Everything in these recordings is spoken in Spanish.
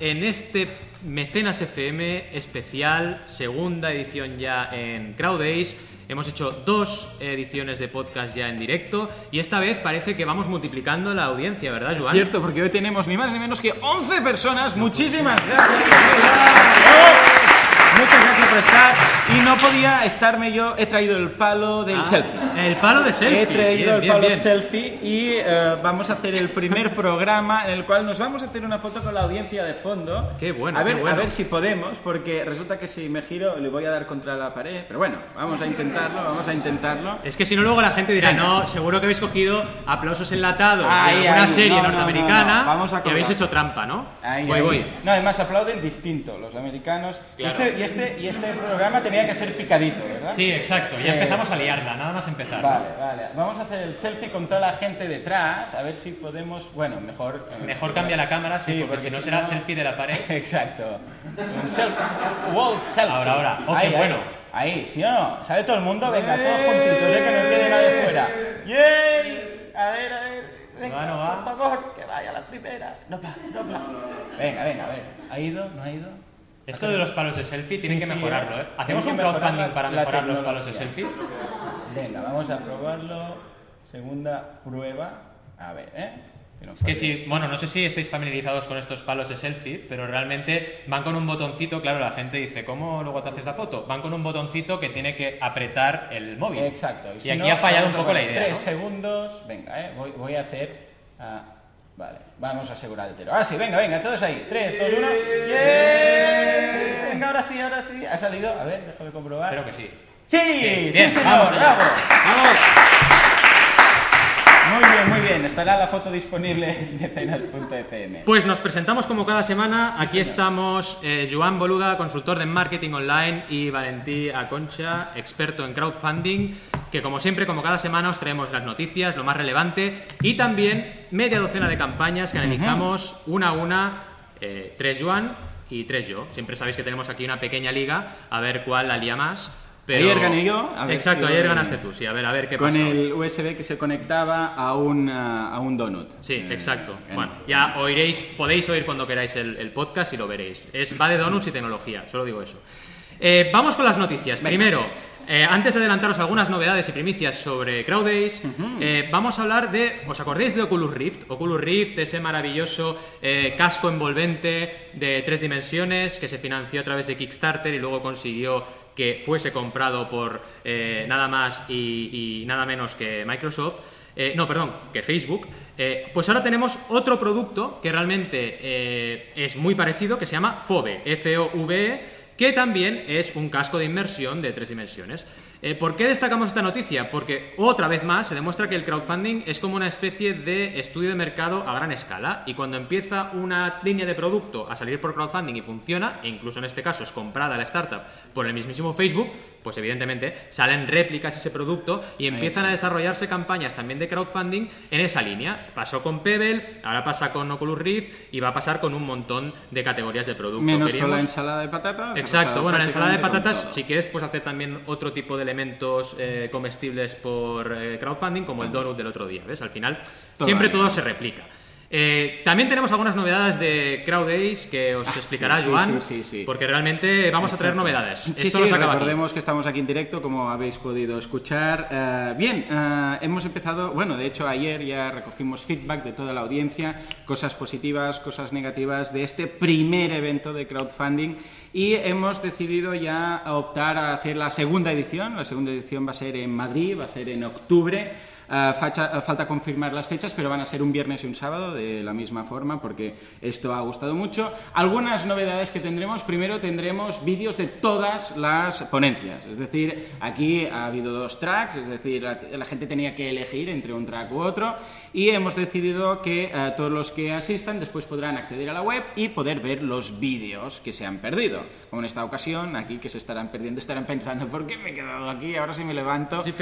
en este Mecenas FM especial, segunda edición ya en Crowd Days. Hemos hecho dos ediciones de podcast ya en directo y esta vez parece que vamos multiplicando la audiencia, ¿verdad, Joan? Cierto, porque hoy tenemos ni más ni menos que 11 personas. Muchísimas gracias. Estar. Y no podía estarme yo, he traído el palo del Ah, selfie. El palo de selfie. He traído Bien, el bien, palo bien. selfie y eh, vamos a hacer el primer programa en el cual nos vamos a hacer una foto con la audiencia de fondo. Qué bueno, A ver, qué bueno. a ver si podemos, porque resulta que si me giro le voy a dar contra la pared. Pero bueno, vamos a intentarlo, vamos a intentarlo. Es que si no, luego la gente dirá, no, seguro que habéis cogido aplausos enlatados Ahí, de ahí. serie No, no, norteamericana no, no. Vamos a y habéis hecho trampa, ¿no? Ahí, voy, ahí. voy. No, además aplauden distinto los americanos. Claro. este, y, este, y este programa tenía que ser picadito, ¿verdad? Sí, exacto. Sí, ya empezamos sí. a liarla, nada más empezar. ¿no? Vale, vale. Vamos a hacer el selfie con toda la gente detrás, a ver si podemos. Bueno, mejor. eh, Mejor cambia la cámara, sí, porque, porque si no será no- selfie de la pared. Exacto. Un selfie. Wall selfie. Ahora, ahora. Oh, qué Ahí, ahí. bueno. Ahí, ¿sí o no? ¿Sale todo el mundo? Venga, todos juntitos, ¿eh? que no quede nadie fuera. ¡Yay! A ver, a ver. Venga, Va, no va. por favor, que vaya la primera. No va, no va. Venga, venga, a ver. ¿Ha ido? ¿No ha ido? Esto de los palos de selfie tienen Sí, que mejorarlo, ¿eh? ¿eh? Hacemos un crowdfunding la- para mejorar los palos de selfie. Venga, vamos a probarlo. Segunda prueba. A ver, ¿eh? no Que si, bueno, no sé si estáis familiarizados con estos palos de selfie, pero realmente van con un botoncito, claro, la gente dice, ¿cómo luego te haces la foto? Van con un botoncito que tiene que apretar el móvil. Exacto. Y, si aquí no, ha fallado un poco la idea. Tres ¿no? segundos. Venga, ¿eh? Voy, voy a hacer. ah, vale, vamos a asegurar el tiro. Ahora sí, venga, venga, todos ahí. Tres, dos, uno. ¡Yeah! Venga, ahora sí, ahora sí. ¿Ha salido? A ver, déjame comprobar. Espero que sí. ¡Sí! Sí, ¡Sí, bien, señor! vamos allá. ¡Bravo! Muy bien, muy bien. Estará la foto disponible en mecenas.fm. Pues nos presentamos como cada semana. Aquí señor. estamos eh, Joan Boluda, consultor de marketing online, y Valentí Aconcha, experto en crowdfunding, que como siempre, como cada semana, os traemos las noticias, lo más relevante, y también media docena de campañas que analizamos una a una, eh, tres Joan y tres yo. Siempre sabéis que tenemos aquí una pequeña liga, a ver cuál la lía más. Pero... Ayer gané yo, a ver Exacto, si ayer ganaste tú, sí. A ver, a ver qué Con pasó. el USB que se conectaba a un, a un donut. Sí, Eh, exacto. Bueno, ya oiréis, podéis oír cuando queráis el, el podcast y lo veréis. Es va de donuts y tecnología, solo digo eso. Eh, vamos con las noticias. Venga. Primero, eh, antes de adelantaros algunas novedades y primicias sobre CrowdDays, eh, vamos a hablar de, ¿os acordáis de Oculus Rift? Oculus Rift, ese maravilloso eh, casco envolvente de tres dimensiones que se financió a través de Kickstarter y luego consiguió que fuese comprado por nada más y, y nada menos que Microsoft. Eh, no, perdón, que Facebook. Eh, pues ahora tenemos otro producto que realmente eh, es muy parecido, que se llama FOVE, F-O-V-E, que también es un casco de inmersión de tres dimensiones. Eh, ¿Por qué destacamos esta noticia? Porque otra vez más se demuestra que el crowdfunding es como una especie de estudio de mercado a gran escala y cuando empieza una línea de producto a salir por crowdfunding y funciona, e incluso en este caso es comprada la startup por el mismísimo Facebook, pues evidentemente salen réplicas de ese producto y empiezan a desarrollarse campañas también de crowdfunding en esa línea. Pasó con Pebble, ahora pasa con Oculus Rift y va a pasar con un montón de categorías de producto. Menos con la Queríamos- ensalada de patatas. Exacto, bueno, la ensalada de patatas, si quieres, pues hacer también otro tipo de elementos eh, comestibles por eh, crowdfunding, como el donut del otro día, ¿ves? Al final, siempre todo se replica. Eh, también tenemos algunas novedades de CrowdAce que os explicará Ah, sí, Joan, sí, porque realmente vamos a traer novedades. Sí, Esto aquí. recordemos que estamos aquí en directo, como habéis podido escuchar. Eh, bien, eh, hemos empezado, bueno, de hecho ayer ya recogimos feedback de toda la audiencia, cosas positivas, cosas negativas de este primer evento de crowdfunding y hemos decidido ya optar a hacer la segunda edición. La segunda edición va a ser en Madrid, va a ser en octubre. Facha- ah, falta confirmar las fechas, pero van a ser un viernes y un sábado de la misma forma porque esto ha gustado mucho. Algunas novedades que tendremos. Primero tendremos vídeos de todas las ponencias. Es decir, aquí ha habido dos tracks, es decir, la gente tenía que elegir entre un track u otro y hemos decidido que eh, todos los que asistan después podrán acceder a la web y poder ver los vídeos que se han perdido. Como en esta ocasión, aquí que se estarán perdiendo, estarán pensando, ¿por qué me he quedado aquí? Ahora sí me levanto. Si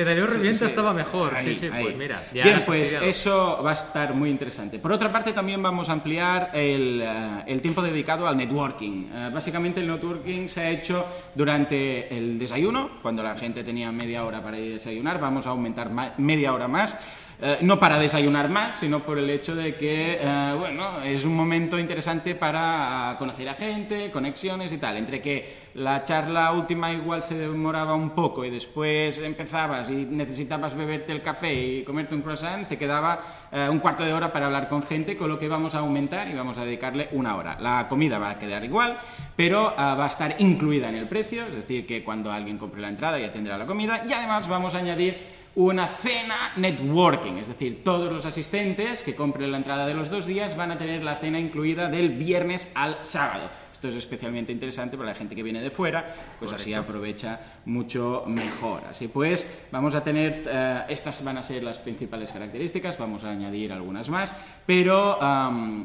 Sí, sí. estaba mejor. Ahí, sí, sí, ahí. pues mira. ya Bien, pues fastidiado. eso va a estar muy interesante. Por otra parte, también vamos a ampliar el, eh, el tiempo dedicado al networking. Eh, básicamente, el networking se ha hecho durante el desayuno, cuando la gente tenía media hora para ir a desayunar. Vamos a aumentar media hora más. Eh, no para desayunar más, sino por el hecho de que, eh, bueno, es un momento interesante para conocer a gente, conexiones y tal. Entre que la charla última igual se demoraba un poco y después empezabas y necesitabas beberte el café y comerte un croissant, te quedaba eh, un cuarto de hora para hablar con gente, con lo que vamos a aumentar y vamos a dedicarle una hora. La comida va a quedar igual, pero va a estar incluida en el precio, es decir, que cuando alguien compre la entrada ya tendrá la comida y además vamos a añadir una cena networking, es decir, todos los asistentes que compren la entrada de los dos días van a tener la cena incluida del viernes al sábado. Esto es especialmente interesante para la gente que viene de fuera, pues así aprovecha mucho mejor. Así pues, vamos a tener, eh, estas van a ser las principales características, vamos a añadir algunas más, pero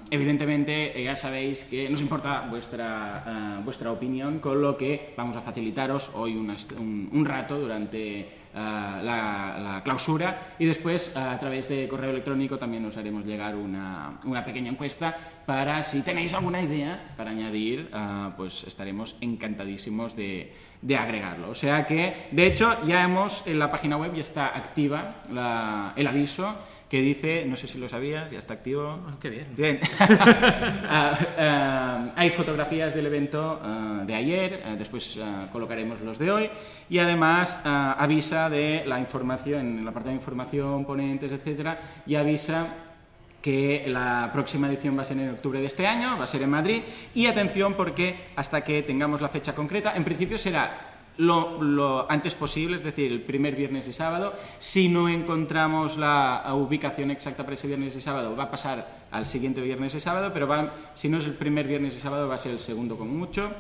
evidentemente ya sabéis que nos importa vuestra, eh, vuestra opinión, con lo que vamos a facilitaros hoy un rato durante la, clausura y después a través de correo electrónico también os haremos llegar una, una pequeña encuesta para si tenéis alguna idea para añadir, ah, pues estaremos encantadísimos de, de, agregarlo. O sea que, de hecho, ya hemos, en la página web ya está activa el aviso que dice, no sé si lo sabías, ya está activo. Ah, qué bien. Bien. Ah, ah, hay fotografías del evento de ayer, después colocaremos los de hoy y además avisa de la información, en la parte de información, ponentes, etcétera, y avisa que la próxima edición va a ser en octubre de este año, va a ser en Madrid, y atención porque hasta que tengamos la fecha concreta, en principio será lo, antes posible, es decir, el primer viernes y sábado. Si no encontramos la ubicación exacta para ese viernes y sábado, va a pasar al siguiente viernes y sábado, pero si no es el primer viernes y sábado, va a ser el segundo con mucho.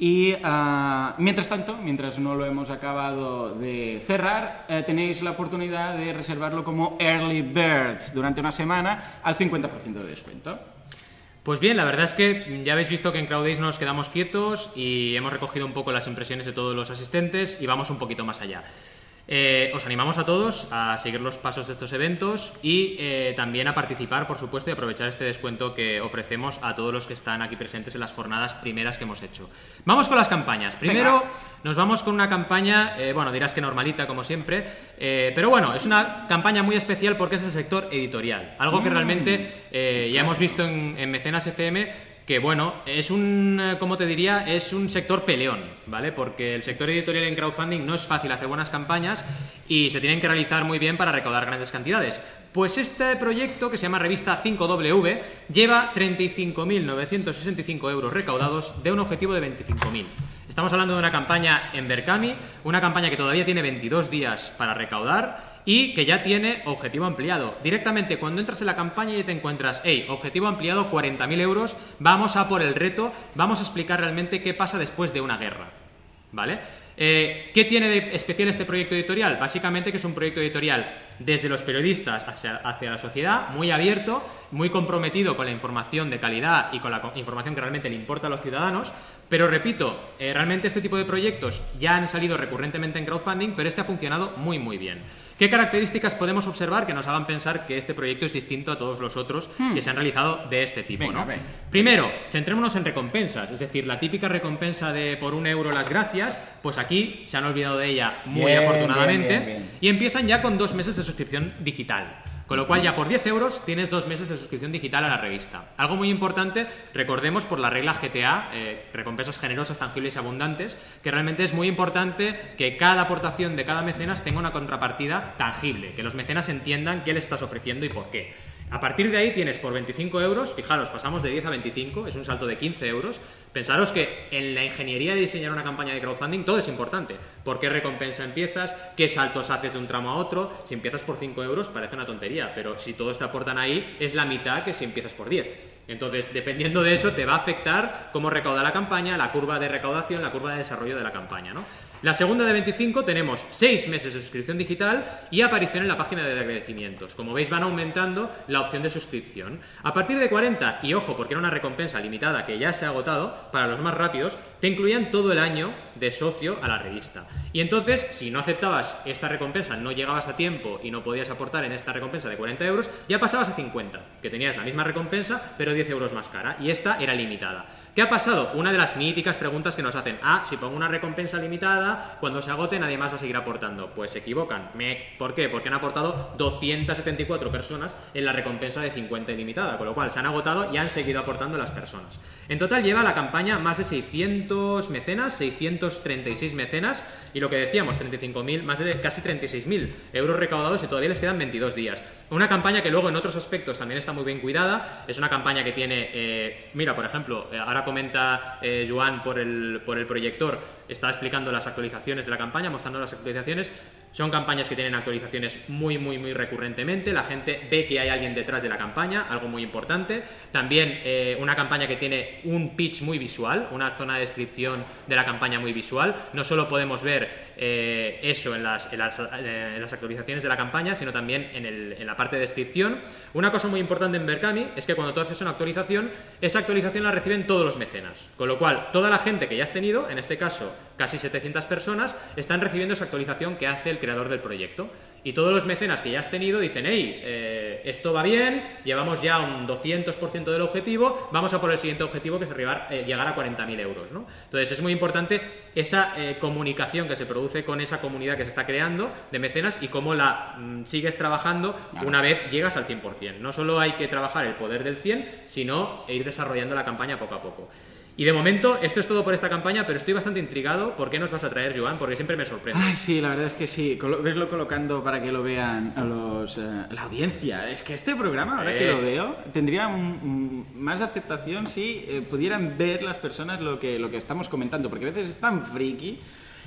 Y ah, mientras tanto, mientras no lo hemos acabado de cerrar, eh, tenéis la oportunidad de reservarlo como Early Birds durante una semana al 50% de descuento. Pues bien, la verdad es que ya habéis visto que en CrowdAce nos quedamos quietos y hemos recogido un poco las impresiones de todos los asistentes y vamos un poquito más allá. Eh, os animamos a todos a seguir los pasos de estos eventos y eh, también a participar, por supuesto, y aprovechar este descuento que ofrecemos a todos los que están aquí presentes en las jornadas primeras que hemos hecho. Vamos con las campañas. Primero nos vamos con una campaña, eh, bueno, dirás que normalita como siempre, pero bueno, es una campaña muy especial porque es el sector editorial, algo que mm. realmente ya hemos visto en, en Mecenas FM que bueno, es un, eh, como te diría, es un sector peleón, ¿vale? Porque el sector editorial en crowdfunding no es fácil hacer buenas campañas y se tienen que realizar muy bien para recaudar grandes cantidades. Pues este proyecto, que se llama Revista 5W, lleva 35.965 euros recaudados de un objetivo de 25.000. Estamos hablando de una campaña en Berkami, una campaña que todavía tiene 22 días para recaudar y que ya tiene objetivo ampliado. Directamente cuando entras en la campaña y te encuentras, hey, objetivo ampliado 40.000 euros, vamos a por el reto, vamos a explicar realmente qué pasa después de una guerra. ¿Vale? Eh, ¿Qué tiene de especial este proyecto editorial? Básicamente que es un proyecto editorial desde los periodistas hacia, hacia, la sociedad, muy abierto, muy comprometido con la información de calidad y con la información que realmente le importa a los ciudadanos, pero repito, eh, realmente este tipo de proyectos ya han salido recurrentemente en crowdfunding, pero este ha funcionado muy muy bien. ¿Qué características podemos observar que nos hagan pensar que este proyecto es distinto a todos los otros hmm. que se han realizado de este tipo? Primero, centrémonos en recompensas, es decir, la típica recompensa de por un euro las gracias, pues aquí se han olvidado de ella muy afortunadamente y empiezan ya con dos meses de suscripción digital. Con lo cual ya por 10 euros tienes dos meses de suscripción digital a la revista. Algo muy importante, recordemos por la regla GTA, eh, recompensas generosas, tangibles y abundantes, que realmente es muy importante que cada aportación de cada mecenas tenga una contrapartida tangible, que los mecenas entiendan qué les estás ofreciendo y por qué. A partir de ahí tienes por 25 euros, fijaros, pasamos de 10 a 25, es un salto de 15 euros. Pensaros que en la ingeniería de diseñar una campaña de crowdfunding todo es importante. ¿Por qué recompensa empiezas? ¿Qué saltos haces de un tramo a otro? Si empiezas por 5 euros parece una tontería, pero si todos te aportan ahí es la mitad que si empiezas por 10. Entonces, dependiendo de eso, te va a afectar cómo recauda la campaña, la curva de recaudación, la curva de desarrollo de la campaña, ¿no? La segunda de 25 tenemos 6 meses de suscripción digital y aparición en la página de agradecimientos. Como veis van aumentando la opción de suscripción. A partir de 40, y ojo, porque era una recompensa limitada que ya se ha agotado, para los más rápidos, te incluían todo el año de socio a la revista. Y entonces, si no aceptabas esta recompensa, no llegabas a tiempo y no podías aportar en esta recompensa de 40 euros, ya pasabas a 50, que tenías la misma recompensa, pero 10 euros más cara. Y esta era limitada. ¿Qué ha pasado? Una de las míticas preguntas que nos hacen. Ah, si pongo una recompensa limitada, cuando se agote nadie más va a seguir aportando. Pues se equivocan. ¿Por qué? Porque han aportado 274 personas en la recompensa de 50 ilimitada, con lo cual se han agotado y han seguido aportando las personas. En total lleva la campaña más de 600 mecenas, 636 mecenas, y lo que decíamos, 35.000, más de casi 36.000 euros recaudados y todavía les quedan 22 días. Una campaña que luego en otros aspectos también está muy bien cuidada, es una campaña que tiene, eh, mira, por ejemplo, eh, ahora comenta eh, Joan por el, por el proyector, está explicando las actualizaciones de la campaña, mostrando las actualizaciones, son campañas que tienen actualizaciones muy, muy, muy recurrentemente. La gente ve que hay alguien detrás de la campaña, algo muy importante. También eh, una campaña que tiene un pitch muy visual, una zona de descripción de la campaña muy visual. No solo podemos ver eh, eso en las, eh, en las, actualizaciones de la campaña, sino también en, el, en, la parte de descripción. Una cosa muy importante en Berkami es que cuando tú haces una actualización, esa actualización la reciben todos los mecenas. Con lo cual, toda la gente que ya has tenido, en este caso casi 700 personas, están recibiendo esa actualización que hace el creador del proyecto. Y todos los mecenas que ya has tenido dicen, hey, eh, esto va bien, llevamos ya un 200% del objetivo, vamos a por el siguiente objetivo que es arribar, eh, llegar a 40.000 euros. ¿no? Entonces es muy importante esa eh, comunicación que se produce con esa comunidad que se está creando de mecenas y cómo la mm, sigues trabajando claro. una vez llegas al 100%. No solo hay que trabajar el poder del 100, sino ir desarrollando la campaña poco a poco. Y de momento, esto es todo por esta campaña, pero estoy bastante intrigado. ¿Por qué nos vas a traer, Joan? Porque siempre me sorprende. Ay, sí, la verdad es que sí. Veslo colocando para que lo vean a los, uh, la audiencia. Es que este programa, ahora eh. que lo veo, tendría un, un, más aceptación si eh, pudieran ver las personas lo que, lo que estamos comentando, porque a veces es tan friki.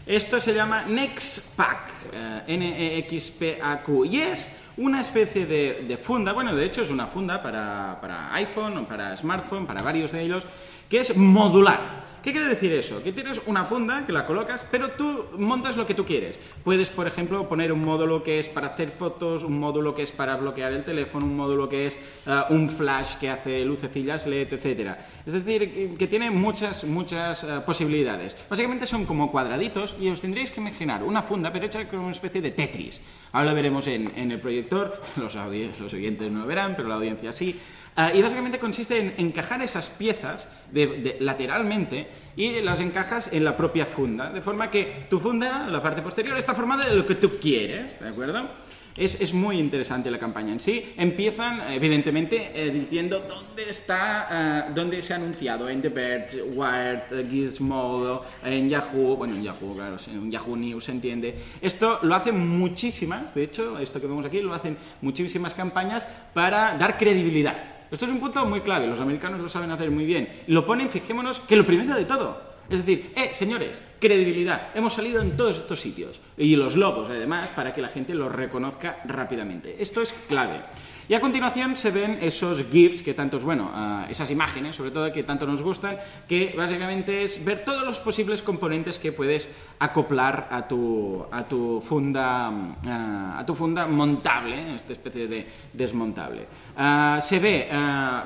Esto se llama Nextpack, N-E-X-P-A-Q, y es una especie de, de, funda, bueno, de hecho es una funda para, para iPhone, para smartphone, para varios de ellos, que es modular. ¿Qué quiere decir eso? Que tienes una funda que la colocas, pero tú montas lo que tú quieres. Puedes, por ejemplo, poner un módulo que es para hacer fotos, un módulo que es para bloquear el teléfono, un módulo que es uh, un flash que hace lucecillas LED, etc. Es decir, que, tiene muchas, muchas uh, posibilidades. Básicamente son como cuadraditos y os tendréis que imaginar una funda, pero hecha como una especie de Tetris. Ahora lo veremos en, en el proyector, los, los oyentes no lo verán, pero la audiencia sí. Uh, y básicamente consiste en encajar esas piezas de, de, lateralmente y las encajas en la propia funda, de forma que tu funda, la parte posterior, está formada de lo que tú quieres, ¿de acuerdo? Es, es, muy interesante la campaña en sí. Empiezan, evidentemente, eh, diciendo dónde está, uh, dónde se ha anunciado en The Verge, Wired, Gizmodo, en Yahoo, bueno, en Yahoo, claro, en Yahoo News se entiende. Esto lo hacen muchísimas, de hecho, esto que vemos aquí lo hacen muchísimas campañas para dar credibilidad. Esto es un punto muy clave, los americanos lo saben hacer muy bien. Lo ponen, fijémonos, que lo primero de todo. Es decir, eh, señores, credibilidad. Hemos salido en todos estos sitios. Y los logos, además, para que la gente lo reconozca rápidamente. Esto es clave. Y a continuación se ven esos GIFs que tantos, bueno, uh, esas imágenes, sobre todo, que tanto nos gustan, que básicamente es ver todos los posibles componentes que puedes acoplar a tu, a tu funda, uh, a tu funda montable, esta especie de desmontable. Uh, se ve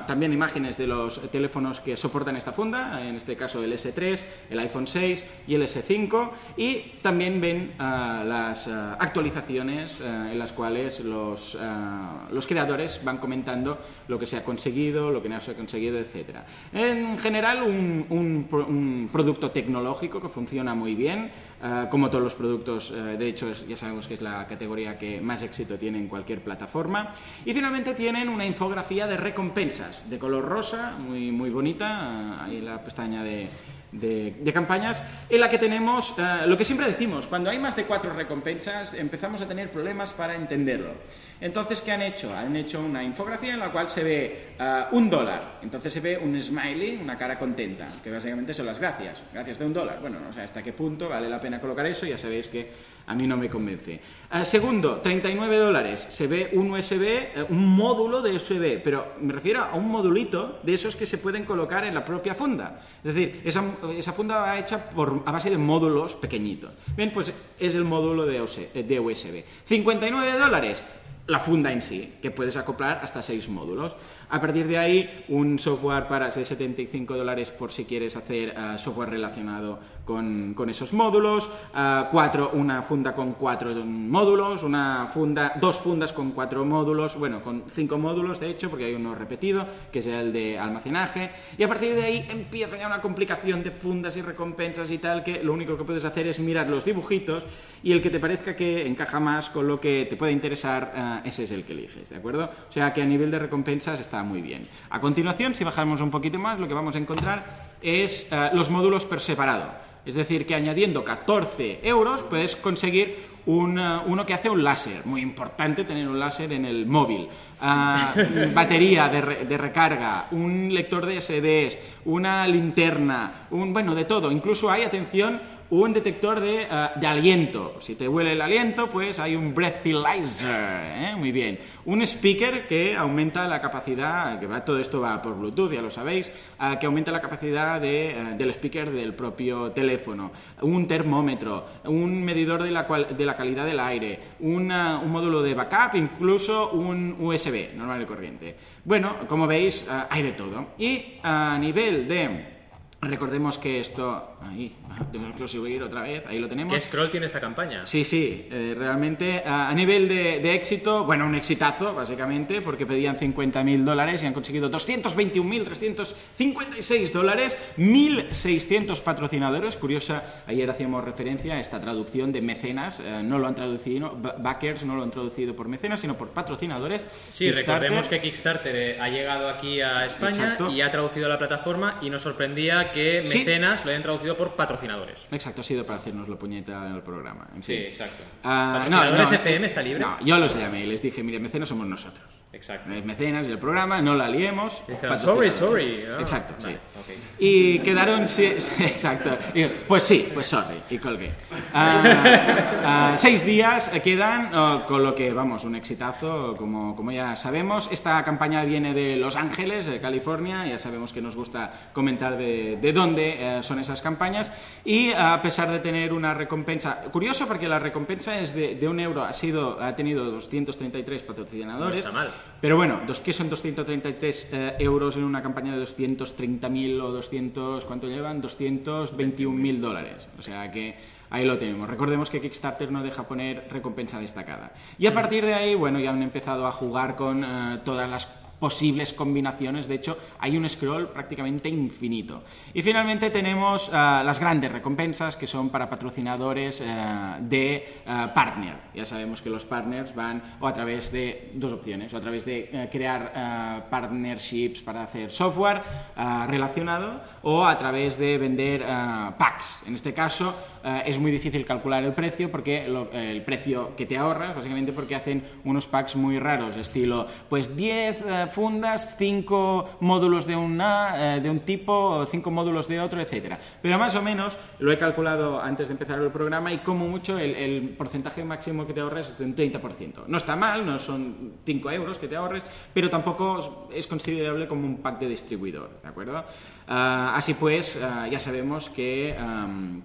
también imágenes de los teléfonos que soportan esta funda, en este caso el S3, el iPhone 6 y el S5, y también ven las actualizaciones en las cuales los, los creadores van comentando lo que se ha conseguido, lo que no se ha conseguido, etc. En general, un, un producto tecnológico que funciona muy bien, uh, como todos los productos, uh, de hecho ya sabemos que es la categoría que más éxito tiene en cualquier plataforma. Y finalmente tienen una infografía de recompensas, de color rosa, muy, muy bonita, uh, ahí la pestaña de de, campañas en la que tenemos uh, lo que siempre decimos, cuando hay más de cuatro recompensas empezamos a tener problemas para entenderlo. Entonces, ¿qué han hecho? Han hecho una infografía en la cual se ve uh, un dólar, entonces se ve un smiley, una cara contenta, que básicamente son las gracias, gracias de un dólar. Bueno, no sé hasta qué punto vale la pena colocar eso, ya sabéis que a mí no me convence. Uh, segundo, 39 dólares, se ve un USB, un módulo de USB, pero me refiero a un modulito de esos que se pueden colocar en la propia funda. Es decir, esa funda va hecha por, a base de módulos pequeñitos. Bien, pues es el módulo de, de USB. 59 dólares. la funda en sí, que puedes acoplar hasta seis módulos. A partir de ahí, un software para de 75 dólares por si quieres hacer eh, software relacionado con, esos módulos, eh, cuatro, una funda con cuatro módulos, una funda, dos fundas con cuatro módulos, bueno, con cinco módulos de hecho, porque hay uno repetido, que es el de almacenaje, y a partir de ahí empieza ya una complicación de fundas y recompensas y tal, que lo único que puedes hacer es mirar los dibujitos y el que te parezca que encaja más con lo que te puede interesar, eh, ese es el que eliges, ¿de acuerdo? O sea que a nivel de recompensas está muy bien. A continuación, si bajamos un poquito más, lo que vamos a encontrar es eh, los módulos por separado. Es decir, que añadiendo 14 euros puedes conseguir uno que hace un láser. Muy importante tener un láser en el móvil. Ah, batería de, de, recarga, un lector de SDs, una linterna, un bueno, de todo. Incluso hay, atención, un detector de, eh, de, aliento. Si te huele el aliento, pues hay un breathalyzer. ¿eh? Muy bien. Un speaker que aumenta la capacidad, que va, todo esto va por Bluetooth, ya lo sabéis, eh, que aumenta la capacidad de, del speaker del propio teléfono. Un termómetro, un medidor de la, de la calidad del aire, un módulo de backup, incluso un USB normal y corriente. Bueno, como veis, hay de todo. Y a nivel de Recordemos que esto. Ahí, tenemos que subir otra vez, ahí lo tenemos. ¿Qué scroll tiene esta campaña? Sí, sí, eh, realmente a, nivel de, éxito, bueno, un exitazo, básicamente, porque pedían 50.000 dólares y han conseguido 221.356 dólares, 1.600 patrocinadores. Curiosa, ayer hacíamos referencia a esta traducción de mecenas, eh, no lo han traducido, backers no lo han traducido por mecenas, sino por patrocinadores. Sí, recordemos que Kickstarter eh, ha llegado aquí a España y ha traducido la plataforma y nos sorprendía que mecenas lo hayan traducido por patrocinadores. Exacto, ha sido para hacernos la puñeta en el programa. Sí, exacto. Uh, ¿Patrocinadores no, FM está libre? No, yo los llamé y les dije, mire, mecenas somos nosotros. Exacto. Es mecenas y el programa, no la liemos. sorry, sorry. Ah, exacto, sí. Y quedaron, sí, exacto. pues sí, pues sorry, y colgué. Uh, seis días quedan, con lo que, vamos, un exitazo, como, como ya sabemos. Esta campaña viene de Los Ángeles, de California, ya sabemos que nos gusta comentar de, de dónde eh, son esas campañas. Y a pesar de tener una recompensa, curioso porque la recompensa es de, de un euro, ha, sido, ha tenido 233 patrocinadores. No está mal. Pero bueno, ¿qué son 233 eh, euros en una campaña de 230.000 o 200, ¿cuánto llevan? 221.000 dólares. O sea que ahí lo tenemos. Recordemos que Kickstarter no deja poner recompensa destacada. Y a partir de ahí, bueno, ya han empezado a jugar con eh, todas las posibles combinaciones. De hecho, hay un scroll prácticamente infinito. Y finalmente tenemos uh, las grandes recompensas que son para patrocinadores uh, de uh, partner. Ya sabemos que los partners van o a través de dos opciones, o a través de crear partnerships para hacer software relacionado o a través de vender packs. En este caso, eh, es muy difícil calcular el precio porque el precio que te ahorras, básicamente porque hacen unos packs muy raros, estilo, pues 10 eh, fundas, 5 módulos de, una, eh, de un tipo, 5 módulos de otro, etcétera. Pero más o menos lo he calculado antes de empezar el programa y como mucho el, el porcentaje máximo que te ahorras es de un 30%. No está mal, no son 5 euros que te ahorres, pero tampoco es considerable como un pack de distribuidor, ¿de acuerdo? Ah, así pues, ah, ya sabemos que,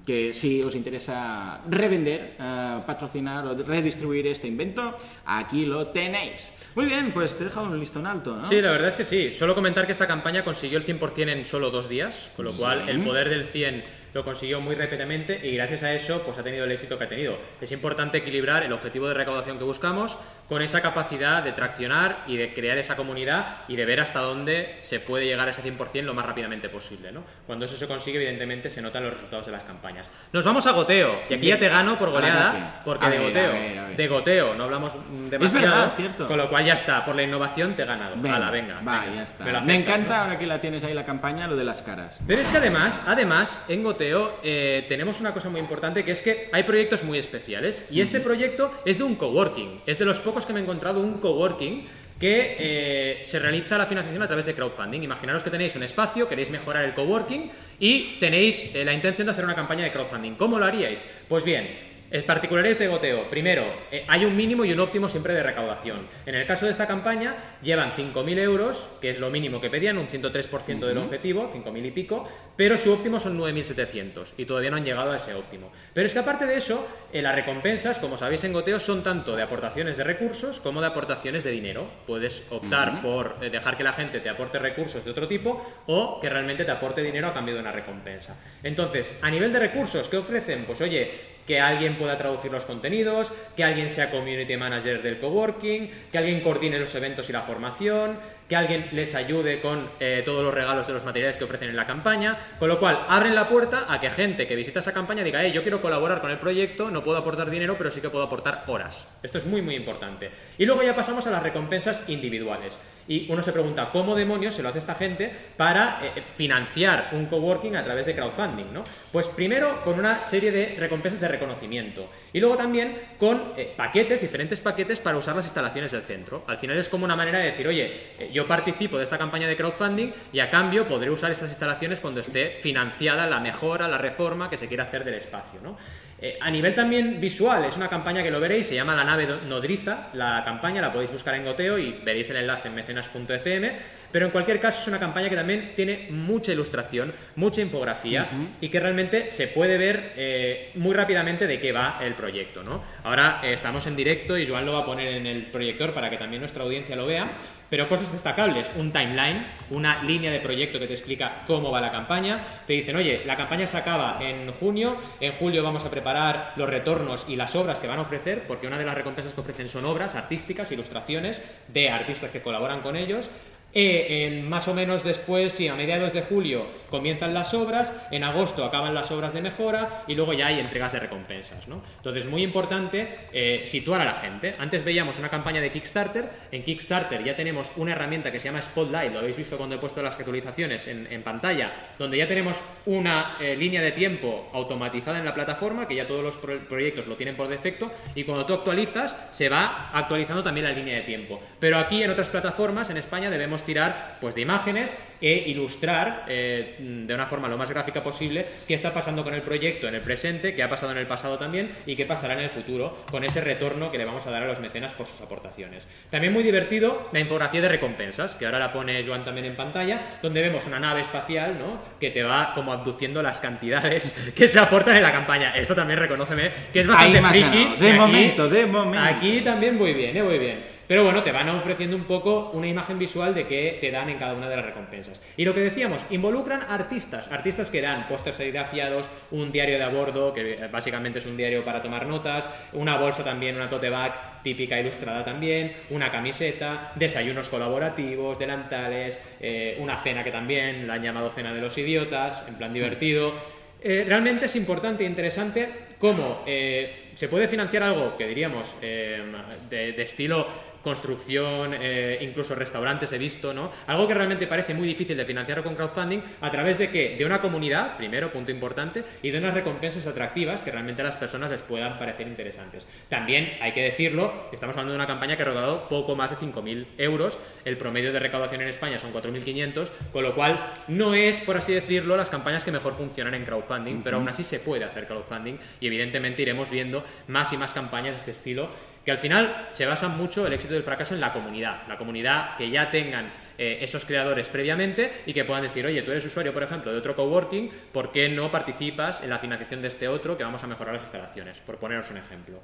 que, si os interesa revender, ah, patrocinar o redistribuir este invento, aquí lo tenéis. Muy bien, pues te he dejado un listón alto, ¿no? Sí, la verdad es que sí. Solo comentar que esta campaña consiguió el 100% en solo dos días, con lo cual el poder del 100 lo consiguió muy rápidamente y gracias a eso pues ha tenido el éxito que ha tenido. Es importante equilibrar el objetivo de recaudación que buscamos con esa capacidad de traccionar y de crear esa comunidad y de ver hasta dónde se puede llegar a ese 100% lo más rápidamente posible. ¿no? Cuando eso se consigue, evidentemente se notan los resultados de las campañas. Nos vamos a goteo y aquí ya te gano por goleada porque de goteo, de goteo no hablamos demasiado, con lo cual ya está, por la innovación te he ganado. Venga, venga, va, ya está. Me, encanta ahora que la tienes ahí la campaña lo de las caras. Pero es que además, además en goteo eh, tenemos una cosa muy importante que es que hay proyectos muy especiales y este proyecto es de un coworking. Es de los pocos que me he encontrado un coworking que eh, se realiza la financiación a través de crowdfunding. Imaginaros que tenéis un espacio, queréis mejorar el coworking y tenéis eh, la intención de hacer una campaña de crowdfunding. ¿Cómo lo haríais? Pues bien, Particulares de goteo. Primero, eh, hay un mínimo y un óptimo siempre de recaudación. En el caso de esta campaña, llevan 5.000 euros, que es lo mínimo que pedían, un 103% del objetivo, 5.000 y pico, pero su óptimo son 9.700 y todavía no han llegado a ese óptimo. Pero es que aparte de eso, eh, las recompensas, como sabéis en goteo, son tanto de aportaciones de recursos como de aportaciones de dinero. Puedes optar por eh, dejar que la gente te aporte recursos de otro tipo o que realmente te aporte dinero a cambio de una recompensa. Entonces, a nivel de recursos, ¿qué ofrecen? Pues oye, que alguien pueda traducir los contenidos, que alguien sea community manager del coworking, que alguien coordine los eventos y la formación, que alguien les ayude con eh, todos los regalos de los materiales que ofrecen en la campaña, con lo cual abren la puerta a que gente que visita esa campaña diga, hey, yo quiero colaborar con el proyecto, no puedo aportar dinero, pero sí que puedo aportar horas. Esto es muy, muy importante. Y luego ya pasamos a las recompensas individuales. Y uno se pregunta, ¿cómo demonios se lo hace esta gente para eh, financiar un coworking a través de crowdfunding? ¿no? Pues primero con una serie de recompensas de reconocimiento y luego también con eh, paquetes, diferentes paquetes para usar las instalaciones del centro. Al final es como una manera de decir, oye, yo participo de esta campaña de crowdfunding y a cambio podré usar estas instalaciones cuando esté financiada la mejora, la reforma que se quiera hacer del espacio. ¿no? Eh, a nivel también visual, es una campaña que lo veréis, se llama La nave nodriza, la campaña, la podéis buscar en Goteo y veréis el enlace en mecenas.fm, pero en cualquier caso es una campaña que también tiene mucha ilustración, mucha infografía y que realmente se puede ver eh, muy rápidamente de qué va el proyecto. ¿no? Ahora eh, estamos en directo y Joan lo va a poner en el proyector para que también nuestra audiencia lo vea, pero cosas destacables, un timeline, una línea de proyecto que te explica cómo va la campaña, te dicen, oye, la campaña se acaba en junio, en julio vamos a preparar los retornos y las obras que van a ofrecer, porque una de las recompensas que ofrecen son obras artísticas, ilustraciones de artistas que colaboran con ellos, eh, en más o menos después, sí, a mediados de julio comienzan las obras, en agosto acaban las obras de mejora y luego ya hay entregas de recompensas. ¿no? Entonces, muy importante eh, situar a la gente. Antes veíamos una campaña de Kickstarter. En Kickstarter ya tenemos una herramienta que se llama Spotlight, lo habéis visto cuando he puesto las actualizaciones en, pantalla, donde ya tenemos una eh, línea de tiempo automatizada en la plataforma, que ya todos los proyectos lo tienen por defecto, y cuando tú actualizas, se va actualizando también la línea de tiempo. Pero aquí en otras plataformas, en España, debemos tirar pues, de imágenes e ilustrar eh, de una forma lo más gráfica posible qué está pasando con el proyecto en el presente, qué ha pasado en el pasado también y qué pasará en el futuro con ese retorno que le vamos a dar a los mecenas por sus aportaciones. También muy divertido la infografía de recompensas, que ahora la pone Joan también en pantalla, donde vemos una nave espacial ¿no? que te va como abduciendo las cantidades que se aportan en la campaña. Esto también reconoceme que es bastante friki. De momento, de momento. Aquí también voy bien, eh, voy bien. Pero bueno, te van ofreciendo un poco una imagen visual de qué te dan en cada una de las recompensas. Y lo que decíamos, involucran artistas, artistas que dan pósters serigrafiados, un diario de a bordo, que básicamente es un diario para tomar notas, una bolsa también, una tote bag típica ilustrada también, una camiseta, desayunos colaborativos, delantales, eh, una cena que también la han llamado cena de los idiotas, en plan divertido. Eh, realmente es importante e interesante cómo eh, se puede financiar algo que diríamos de, estilo construcción, eh, incluso restaurantes he visto, ¿no? Algo que realmente parece muy difícil de financiar con crowdfunding, ¿a través de qué? De una comunidad, primero, punto importante, y de unas recompensas atractivas que realmente a las personas les puedan parecer interesantes. También hay que decirlo, estamos hablando de una campaña que ha recaudado poco más de 5.000 euros, el promedio de recaudación en España son 4.500, con lo cual no es, por así decirlo, las campañas que mejor funcionan en crowdfunding, pero aún así se puede hacer crowdfunding y evidentemente iremos viendo más y más campañas de este estilo que al final se basa mucho el éxito del fracaso en la comunidad, la comunidad que ya tengan eh, esos creadores previamente y que puedan decir, oye, tú eres usuario, por ejemplo, de otro coworking, ¿por qué no participas en la financiación de este otro que vamos a mejorar las instalaciones? Por poneros un ejemplo.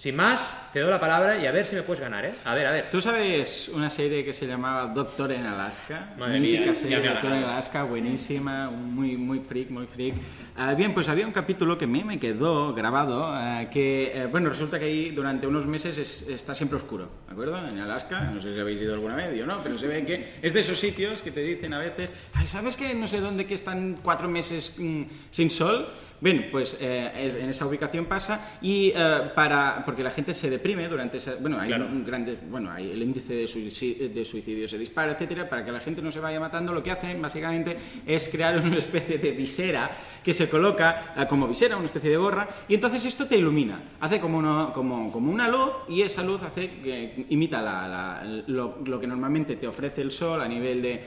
Sin más, te doy la palabra y a ver si me puedes ganar, ¿eh? A ver, a ver. ¿Tú sabes una serie que se llamaba Doctor en Alaska? Madre Mítica serie Doctor en Alaska, buenísima, muy, muy freak, muy freak. Ah, bien, pues había un capítulo que mí me quedó grabado, ah, que, eh, bueno, resulta que ahí durante unos meses está siempre oscuro, ¿de acuerdo? En Alaska, no sé si habéis ido alguna vez, yo no, pero se ve que es de esos sitios que te dicen a veces, Ay, ¿sabes que no sé dónde que están cuatro meses mm, sin sol? Bien, pues eh, en esa ubicación pasa y eh, para porque la gente se deprime durante esa bueno hay un grande bueno hay el índice de suicidio, se dispara etcétera para que la gente no se vaya matando lo que hacen básicamente es crear una especie de visera que se coloca eh, como visera una especie de gorra y entonces esto te ilumina. Hace como una, como, como una luz y esa luz hace que imita la, lo, que normalmente te ofrece el sol a nivel de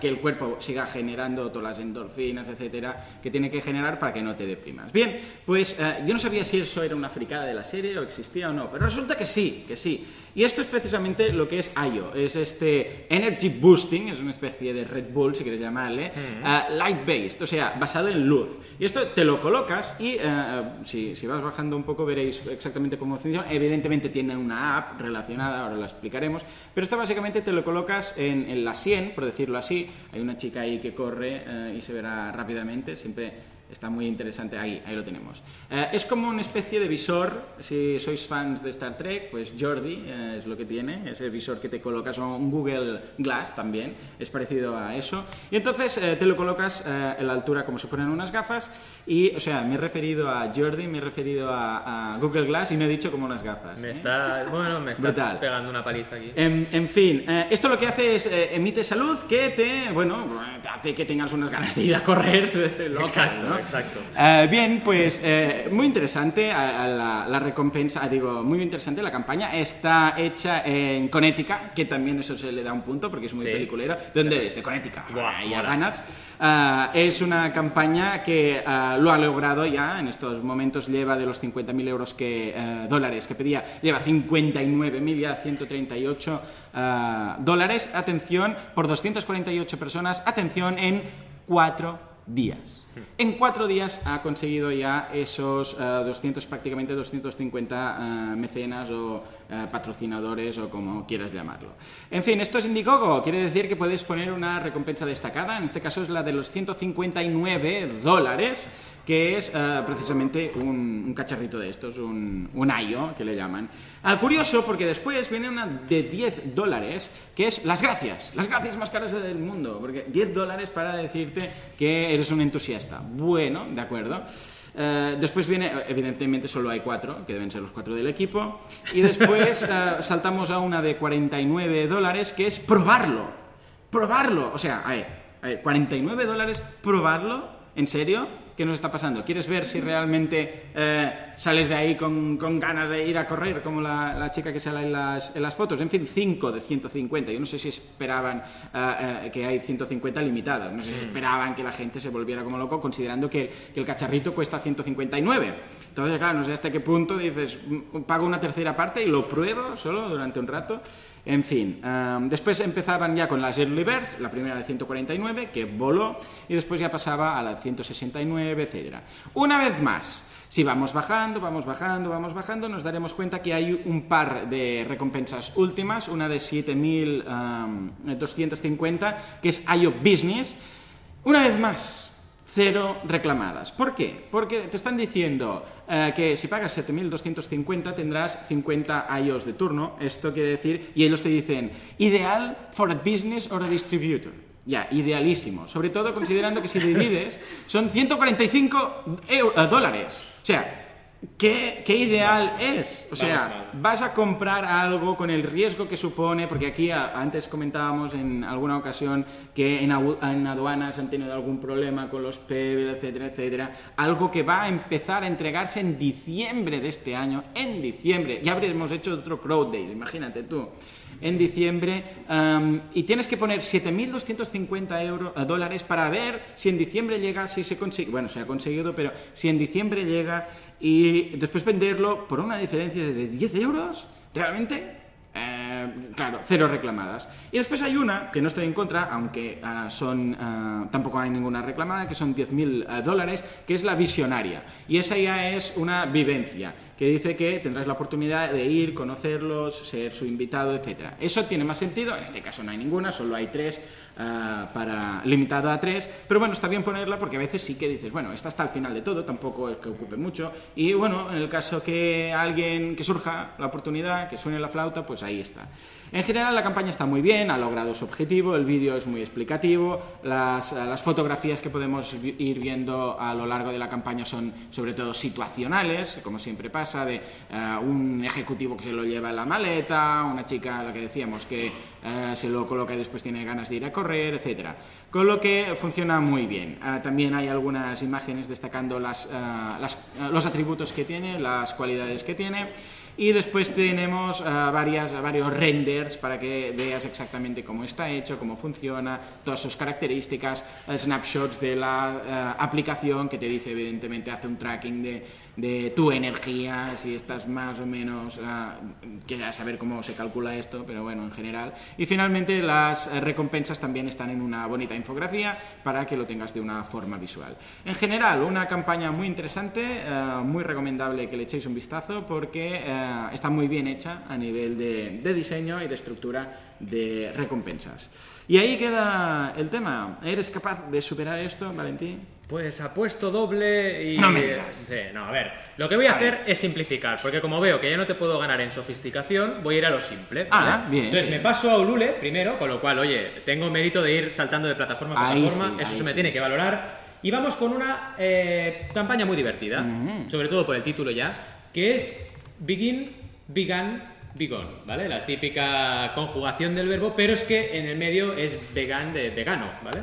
que el cuerpo siga generando todas las endorfinas etcétera que tiene que generar para que no te deprimas. Bien, pues eh, yo no sabía si eso era una fricada de la serie o existía o no, pero resulta que sí, que sí. Y esto es precisamente lo que es IO, es este Energy Boosting, es una especie de Red Bull, si quieres llamarle, uh, light-based, o sea, basado en luz. Y esto te lo colocas y uh, si, si, vas bajando un poco veréis exactamente cómo funciona. Evidentemente tiene una app relacionada, ahora la explicaremos, pero esto básicamente te lo colocas en, en la 100, por decirlo así. Hay una chica ahí que corre y se verá rápidamente, siempre Está muy interesante ahí, ahí lo tenemos. Eh, es como una especie de visor, si sois fans de Star Trek, pues Jordi eh, es lo que tiene, ese visor que te colocas, o un Google Glass también, es parecido a eso. Y entonces eh, te lo colocas eh, en la altura como si fueran unas gafas, y, o sea, me he referido a Jordi, me he referido a, a Google Glass y me he dicho como unas gafas. Me está, bueno, me está Brutal. pegando una paliza aquí. En, en fin, esto lo que hace es emite salud que te, bueno, te hace que tengas unas ganas de ir a correr, local, Exacto, ¿no? Exacto. Uh, bien, pues eh, muy interesante a, a la, la, recompensa, digo, muy interesante la campaña. Está hecha en Connecticut, que también eso se le da un punto porque es muy Sí. peliculero. ¿De dónde eres? De Connecticut. Buah, y a mola. ganas. Uh, es una campaña que uh, lo ha logrado ya, en estos momentos lleva de los 50.000 euros que, eh, dólares que pedía, lleva 59.000 ya, 138 uh, dólares. Atención, por 248 personas, atención, en cuatro días. En cuatro días ha conseguido ya esos uh, 200, prácticamente 250 uh, mecenas o uh, patrocinadores o como quieras llamarlo. En fin, esto es Indiegogo, quiere decir que puedes poner una recompensa destacada, en este caso es la de los 159 dólares, que es uh, precisamente un, cacharrito de estos, un, un IO, que le llaman. Uh, curioso, porque después viene una de 10 dólares, que es las gracias, las gracias más caras del mundo, porque 10 dólares para decirte que eres un entusiasta. Bueno, de acuerdo. Uh, después viene, evidentemente solo hay cuatro, que deben ser los cuatro del equipo, y después uh, saltamos a una de 49 dólares, que es probarlo. Probarlo. O sea, a ver, a ver 49 dólares, probarlo, ¿en serio? ¿Qué nos está pasando? ¿Quieres ver si realmente eh, sales de ahí con, con, ganas de ir a correr, como la, la chica que sale en las, en las, fotos? En fin, 5 de 150. Yo no sé si esperaban uh, uh, que hay 150 limitadas. No sé si esperaban que la gente se volviera como loco, considerando que, que el cacharrito cuesta 159. Entonces, claro, no sé hasta qué punto dices, pago una tercera parte y lo pruebo solo durante un rato. En fin, um, después empezaban ya con las Early Birds, la primera de 149, que voló, y después ya pasaba a la 169, etc. Una vez más, si vamos bajando, vamos bajando, vamos bajando, nos daremos cuenta que hay un par de recompensas últimas, una de 7.250, que es IO Business. Una vez más, cero reclamadas. ¿Por qué? Porque te están diciendo eh, que si pagas 7.250 tendrás 50 IOs de turno. Esto quiere decir, y ellos te dicen, ideal for a business or a distributor. Ya, idealísimo. Sobre todo considerando que si divides son 145 euro, uh, dólares. O sea, ¿Qué, ¿Qué, ideal es? O sea, vas a comprar algo con el riesgo que supone, porque aquí antes comentábamos en alguna ocasión que en, en, aduanas han tenido algún problema con los PEBL, etcétera, etcétera. Algo que va a empezar a entregarse en diciembre de este año. En diciembre. Ya habríamos hecho otro Crowd Day, imagínate tú. En diciembre. Y tienes que poner 7.250 euros, uh, dólares para ver si en diciembre llega, si se consigue. Bueno, se ha conseguido, pero si en diciembre llega y después venderlo por una diferencia de 10 euros, ¿realmente? Eh, claro, cero reclamadas. Y después hay una, que no estoy en contra, aunque uh, son, uh, tampoco hay ninguna reclamada, que son 10.000 uh, dólares, que es la visionaria. Y esa ya es una vivencia, que dice que tendrás la oportunidad de ir, conocerlos, ser su invitado, etc. Eso tiene más sentido, en este caso no hay ninguna, solo hay tres, para, limitado a tres, pero bueno, está bien ponerla porque a veces sí que dices, bueno, esta está al final de todo, tampoco es que ocupe mucho, y bueno, en el caso que alguien, que surja la oportunidad, que suene la flauta, pues ahí está. En general la campaña está muy bien, ha logrado su objetivo, el vídeo es muy explicativo, las, las, fotografías que podemos ir viendo a lo largo de la campaña son sobre todo situacionales, como siempre pasa, de uh, un ejecutivo que se lo lleva en la maleta, una chica, la que decíamos, que uh, se lo coloca y después tiene ganas de ir a correr, etc. con lo que funciona muy bien. También hay algunas imágenes destacando las, los atributos que tiene, las cualidades que tiene. Y después tenemos varias, varios renders para que veas exactamente cómo está hecho, cómo funciona, todas sus características, snapshots de la aplicación que te dice evidentemente hace un tracking de de tu energía, si estás más o menos, uh, que a saber cómo se calcula esto, pero bueno, en general. Y finalmente las recompensas también están en una bonita infografía para que lo tengas de una forma visual. En general, una campaña muy interesante, eh, muy recomendable que le echéis un vistazo porque eh, está muy bien hecha a nivel de, de diseño y de estructura de recompensas. Y ahí queda el tema. ¿Eres capaz de superar esto, Valentín? Pues apuesto doble y... No me digas. Sí, no, a ver. Lo que voy a, hacer es simplificar, porque como veo que ya no te puedo ganar en sofisticación, voy a ir a lo simple. Ah, bien. Entonces me paso a Ulule primero, con lo cual, oye, tengo mérito de ir saltando de plataforma a plataforma, eso se me tiene que valorar. Y vamos con una eh, campaña muy divertida, sobre todo por el título ya, que es Begin, Began, Begon, ¿vale? La típica conjugación del verbo, pero es que en el medio es vegan de vegano, ¿vale?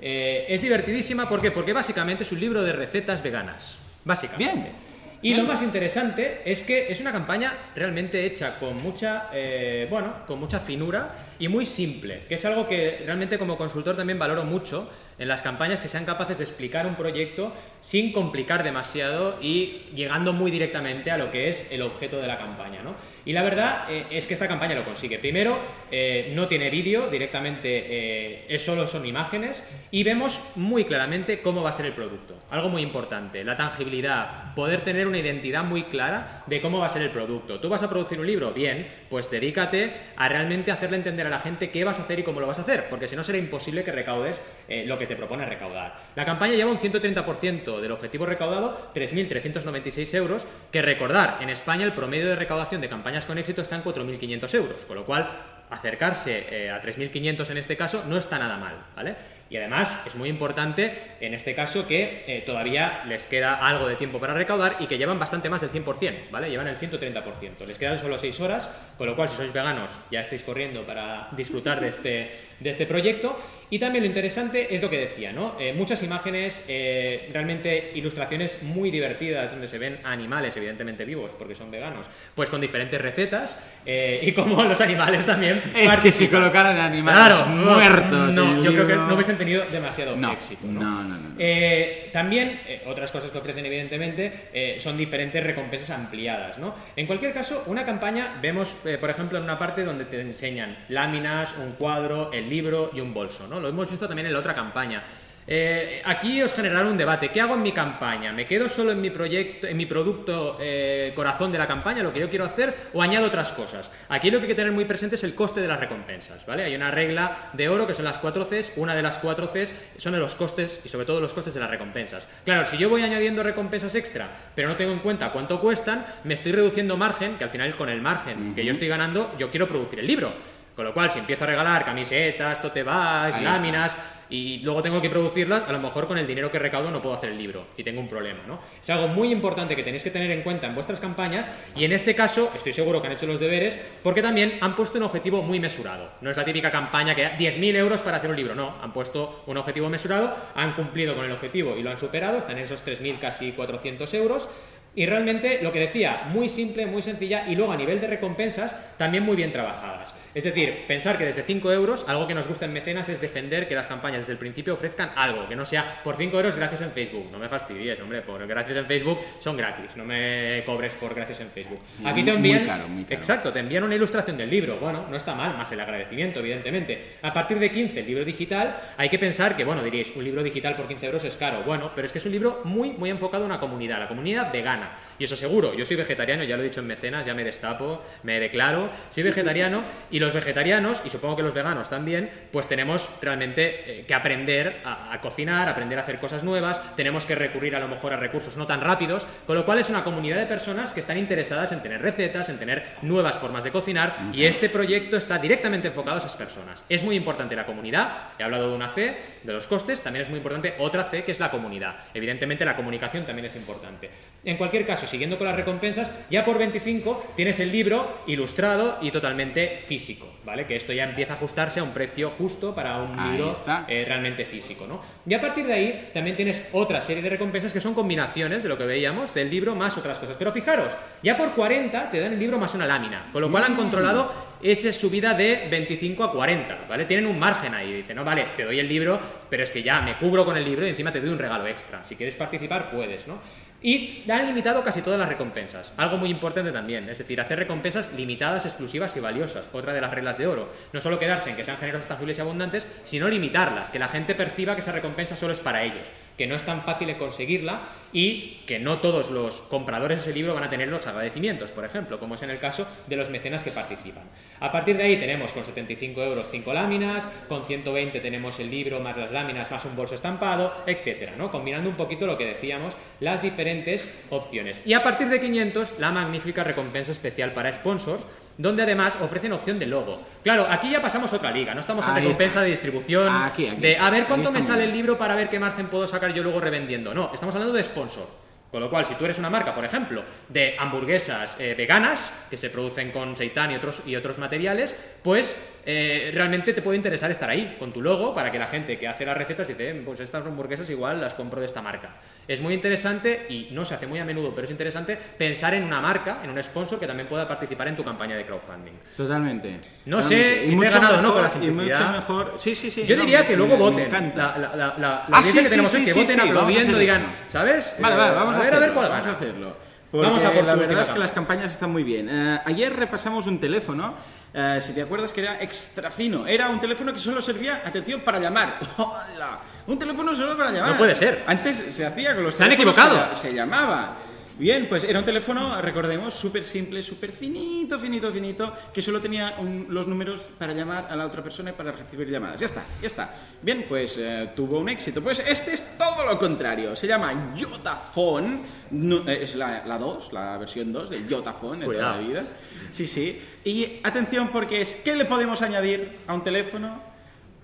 Eh, es divertidísima, ¿por qué? Porque básicamente es un libro de recetas veganas. Básicamente. Bien. Y lo más interesante es que es una campaña realmente hecha con mucha, eh, bueno, con mucha finura y muy simple, que es algo que realmente como consultor también valoro mucho en las campañas que sean capaces de explicar un proyecto sin complicar demasiado y llegando muy directamente a lo que es el objeto de la campaña, ¿no? Y la verdad eh, es que esta campaña lo consigue. Primero, eh, no tiene vídeo, directamente eh, solo son imágenes y vemos muy claramente cómo va a ser el producto. Algo muy importante, la tangibilidad, poder tener una identidad muy clara de cómo va a ser el producto. ¿Tú vas a producir un libro? Bien, pues dedícate a realmente hacerle entender a la gente qué vas a hacer y cómo lo vas a hacer, porque si no será imposible que recaudes lo que te propone recaudar. La campaña lleva un 130% del objetivo recaudado, 3.396 euros, que recordar, en España el promedio de recaudación de campaña con éxito están 4.500 euros, con lo cual acercarse eh, a 3.500 en este caso no está nada mal, ¿vale? Y además es muy importante en este caso que eh, todavía les queda algo de tiempo para recaudar y que llevan bastante más del 100%, ¿vale? Llevan el 130%. Les quedan solo 6 horas, con lo cual si sois veganos ya estáis corriendo para disfrutar de este, de este proyecto. Y también lo interesante es lo que decía, ¿no? Eh, muchas imágenes, eh, realmente ilustraciones muy divertidas donde se ven animales, evidentemente vivos, porque son veganos, pues con diferentes recetas y como los animales también. Es que si colocaran animales muertos. No, yo creo que no hubiesen tenido demasiado éxito. ¿no? No, no, eh, también, eh, otras cosas que ofrecen, evidentemente, eh, son diferentes recompensas ampliadas. ¿no? En cualquier caso, una campaña, vemos, por ejemplo, en una parte donde te enseñan láminas, un cuadro, el libro y un bolso. ¿no? Lo hemos visto también en la otra campaña. Eh, aquí os generará un debate. ¿Qué hago en mi campaña? ¿Me quedo solo en mi proyecto, en mi producto eh, corazón de la campaña, lo que yo quiero hacer, o añado otras cosas? Aquí lo que hay que tener muy presente es el coste de las recompensas, ¿vale? Hay una regla de oro que son las 4 Cs. Una de las 4 Cs son los costes y sobre todo los costes de las recompensas. Claro, si yo voy añadiendo recompensas extra, pero no tengo en cuenta cuánto cuestan, me estoy reduciendo margen, que al final con el margen que yo estoy ganando, yo quiero producir el libro. Con lo cual, si empiezo a regalar camisetas, tote bags, láminas, y luego tengo que producirlas, a lo mejor con el dinero que recaudo no puedo hacer el libro y tengo un problema, ¿no? Es algo muy importante que tenéis que tener en cuenta en vuestras campañas y en este caso estoy seguro que han hecho los deberes porque también han puesto un objetivo muy mesurado. No es la típica campaña que da 10.000 euros para hacer un libro, no, han puesto un objetivo mesurado, han cumplido con el objetivo y lo han superado, están en esos 3.000 casi 400 euros y realmente lo que decía, muy simple, muy sencilla y luego a nivel de recompensas también muy bien trabajadas. Es decir, pensar que desde 5 euros, algo que nos gusta en mecenas es defender que las campañas desde el principio ofrezcan algo, que no sea por 5 euros gracias en Facebook. No me fastidies, hombre, por gracias en Facebook son gratis, no me cobres por gracias en Facebook. Aquí te envían. Muy caro, muy caro. Exacto, te envían una ilustración del libro. Bueno, no está mal, más el agradecimiento, evidentemente. A partir de 15, el libro digital, hay que pensar que, bueno, diréis, un libro digital por 15 euros es caro. Bueno, pero es que es un libro muy, muy enfocado a una comunidad, la comunidad vegana. Y eso seguro, yo soy vegetariano, ya lo he dicho en mecenas, ya me destapo, me declaro, soy vegetariano y los vegetarianos, y supongo que los veganos también, pues tenemos realmente eh, que aprender a, cocinar, aprender a hacer cosas nuevas, tenemos que recurrir a lo mejor a recursos no tan rápidos, con lo cual es una comunidad de personas que están interesadas en tener recetas, en tener nuevas formas de cocinar, y este proyecto está directamente enfocado a esas personas. Es muy importante la comunidad, he hablado de una C, de los costes, también es muy importante otra C que es la comunidad. Evidentemente la comunicación también es importante. En cualquier caso, siguiendo con las recompensas, ya por 25 tienes el libro ilustrado y totalmente físico, ¿vale? Que esto ya empieza a ajustarse a un precio justo para un Ahí libro está. eh, realmente físico, ¿no? Y a partir de ahí también tienes otra serie de recompensas que son combinaciones de lo que veíamos del libro más otras cosas. Pero fijaros, ya por 40 te dan el libro más una lámina, con lo cual han controlado esa subida de 25 a 40, ¿vale? Tienen un margen ahí, dicen, no, vale, te doy el libro, pero es que ya me cubro con el libro y encima te doy un regalo extra. Si quieres participar, puedes, ¿no? Y han limitado casi todas las recompensas. Algo muy importante también, es decir, hacer recompensas limitadas, exclusivas y valiosas. Otra de las reglas de oro. No solo quedarse en que sean generosas, tangibles y abundantes, sino limitarlas, que la gente perciba que esa recompensa solo es para ellos, que no es tan fácil de conseguirla y que no todos los compradores de ese libro van a tener los agradecimientos, por ejemplo, como es en el caso de los mecenas que participan. A partir de ahí tenemos con 75 euros 5 láminas, con 120 tenemos el libro más las láminas más un bolso estampado, etcétera, ¿no? Combinando un poquito lo que decíamos, las diferentes opciones. Y a partir de 500, la magnífica recompensa especial para sponsors, donde además ofrecen opción de logo. Claro, aquí ya pasamos otra liga, no estamos en recompensa de distribución, Aquí, aquí. de a ver cuánto me sale bien. el libro para ver qué margen puedo sacar yo luego revendiendo. No, estamos hablando de sponsor. Con lo cual, si tú eres una marca, por ejemplo, de hamburguesas eh, veganas, que se producen con seitán y otros, y otros materiales, pues eh, realmente te puede interesar estar ahí, con tu logo, para que la gente que hace las recetas dice, "Eh, pues estas hamburguesas igual las compro de esta marca. Es muy interesante, y no se hace muy a menudo, pero es interesante pensar en una marca, en un sponsor que también pueda participar en tu campaña de crowdfunding. Totalmente. No sé Totalmente. si te he ganado o no con la y simplicidad. mucho mejor. Sí, sí, sí. Yo no, diría me- que luego me- me voten. encanta. La, la, la, la- Ah, sí, que sí, tenemos sí, es que voten a aplaudiendo, digan. ¿sabes? Vale, vale, vamos a, ver, hacerlo, a ver cuál vamos a gana. Hacerlo. Vamos Porque a por la verdad es que las campañas están muy bien. Eh, ayer repasamos un teléfono, eh, si te acuerdas que era extra fino. Era un teléfono que solo servía, atención, para llamar. ¡Hola! Un teléfono solo para llamar. No puede ser. Antes se hacía con los Se han teléfonos, equivocado. Se, se llamaba. Bien, pues era un teléfono, recordemos, súper simple, súper finito, finito, finito, que solo tenía un- los números para llamar a la otra persona y para recibir llamadas. Ya está, ya está. Bien, pues eh, tuvo un éxito. Pues este es todo lo contrario. Se llama Yotaphone. No, eh, es la, la 2, la versión 2 del Yotaphone de toda la vida. Sí, sí. Y atención porque es, ¿qué le podemos añadir a un teléfono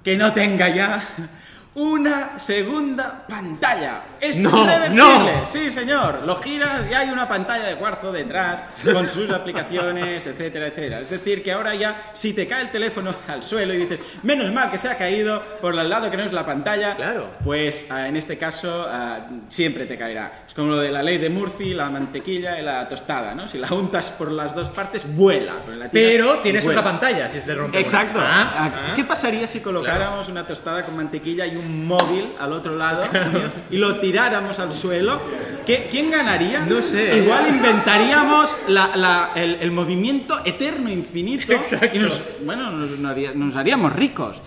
que no tenga ya una segunda pantalla? Es No, reversible. no. Sí, señor. Lo giras y hay una pantalla de cuarzo detrás con sus aplicaciones, etcétera, etcétera. Es decir, que ahora ya si te cae el teléfono al suelo y dices, menos mal que se ha caído por al lado que no es la pantalla, Claro. pues ah, en este caso ah, siempre te caerá. Es como lo de la ley de Murphy, la mantequilla y la tostada, ¿no? Si la untas por las dos partes, vuela. Pero, la Pero tienes vuela. otra pantalla si rompe. una. Exacto. Ah, Ah, ah. ¿Qué pasaría si colocáramos una tostada con mantequilla y un móvil al otro lado y lo tiráramos al suelo? ¿Qué- ¿Quién ganaría? No sé. Igual inventaríamos la- la- el, el movimiento eterno, infinito. Exacto. Y nos, bueno, nos, nos haría- nos haríamos ricos.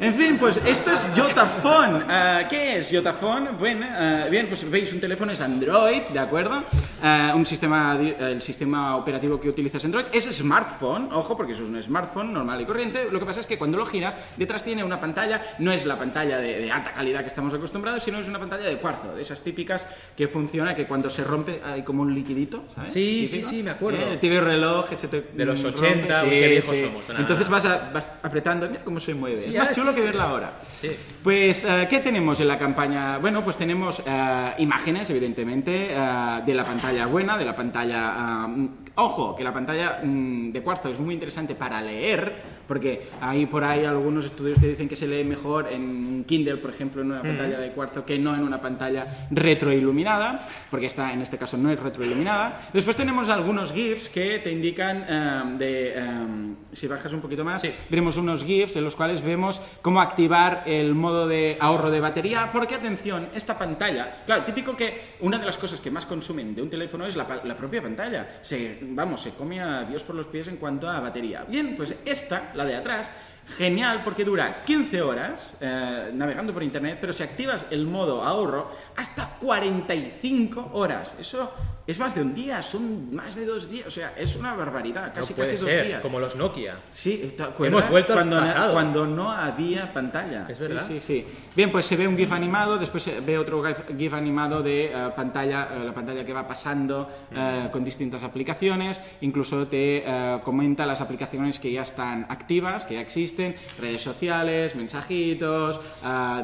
En fin, pues esto es Yotaphone. Ah, ¿Qué es Yotaphone? Bueno, ah, bien, pues veis, un teléfono es Android, ¿de acuerdo? Ah, un sistema, el sistema operativo que utiliza es Android. Es smartphone, ojo, porque eso es un smartphone normal y corriente. Lo que pasa es que cuando lo giras, detrás tiene una pantalla, no es la pantalla de, de alta calidad que estamos acostumbrados, sino es una pantalla de cuarzo, de esas típicas que funciona, que cuando se rompe hay como un liquidito, ¿sabes? Sí, sí, sí, me acuerdo. Eh, TV reloj, que se te De los mm, 80, rompe. uy, qué viejos somos, nada, Entonces nada. vas, a- vas apretando, mira cómo se mueve. Sí, es más chulo sí. que verla ahora. Sí. Pues, eh, ¿qué tenemos en la campaña? Bueno, pues tenemos eh, imágenes, evidentemente, eh, de la pantalla buena, de la pantalla... ah, mm, ojo, que la pantalla mm, de cuarzo es muy interesante para leer, porque hay por ahí algunos estudios que dicen que se lee mejor en Kindle, por ejemplo, en una pantalla de cuarzo que no en una pantalla retroiluminada, porque esta en este caso no es retroiluminada. Después tenemos algunos GIFs que te indican eh, de... eh, si bajas un poquito más, Sí. veremos unos GIFs en los cuales vemos cómo activar el modo de ahorro de batería, porque atención, esta pantalla, claro, típico que una de las cosas que más consumen de un teléfono es la, la propia pantalla. Se, vamos, se come a Dios por los pies en cuanto a batería. Bien, pues esta, la de atrás, genial porque dura 15 horas eh, navegando por internet, pero si activas el modo ahorro, hasta 45 horas. Eso es más de un día, son más de dos días, o sea, es una barbaridad, casi no puede casi dos días. como los Nokia. Sí, ¿te acuerdas? Hemos vuelto al cuando, pasado. cuando no había pantalla. Es verdad. Sí, sí, sí. Bien, pues se ve un GIF animado, después se ve otro GIF, animado de eh, pantalla, eh, la pantalla que va pasando eh, con distintas aplicaciones, incluso te comenta las aplicaciones que ya están activas, que ya existen, redes sociales, mensajitos,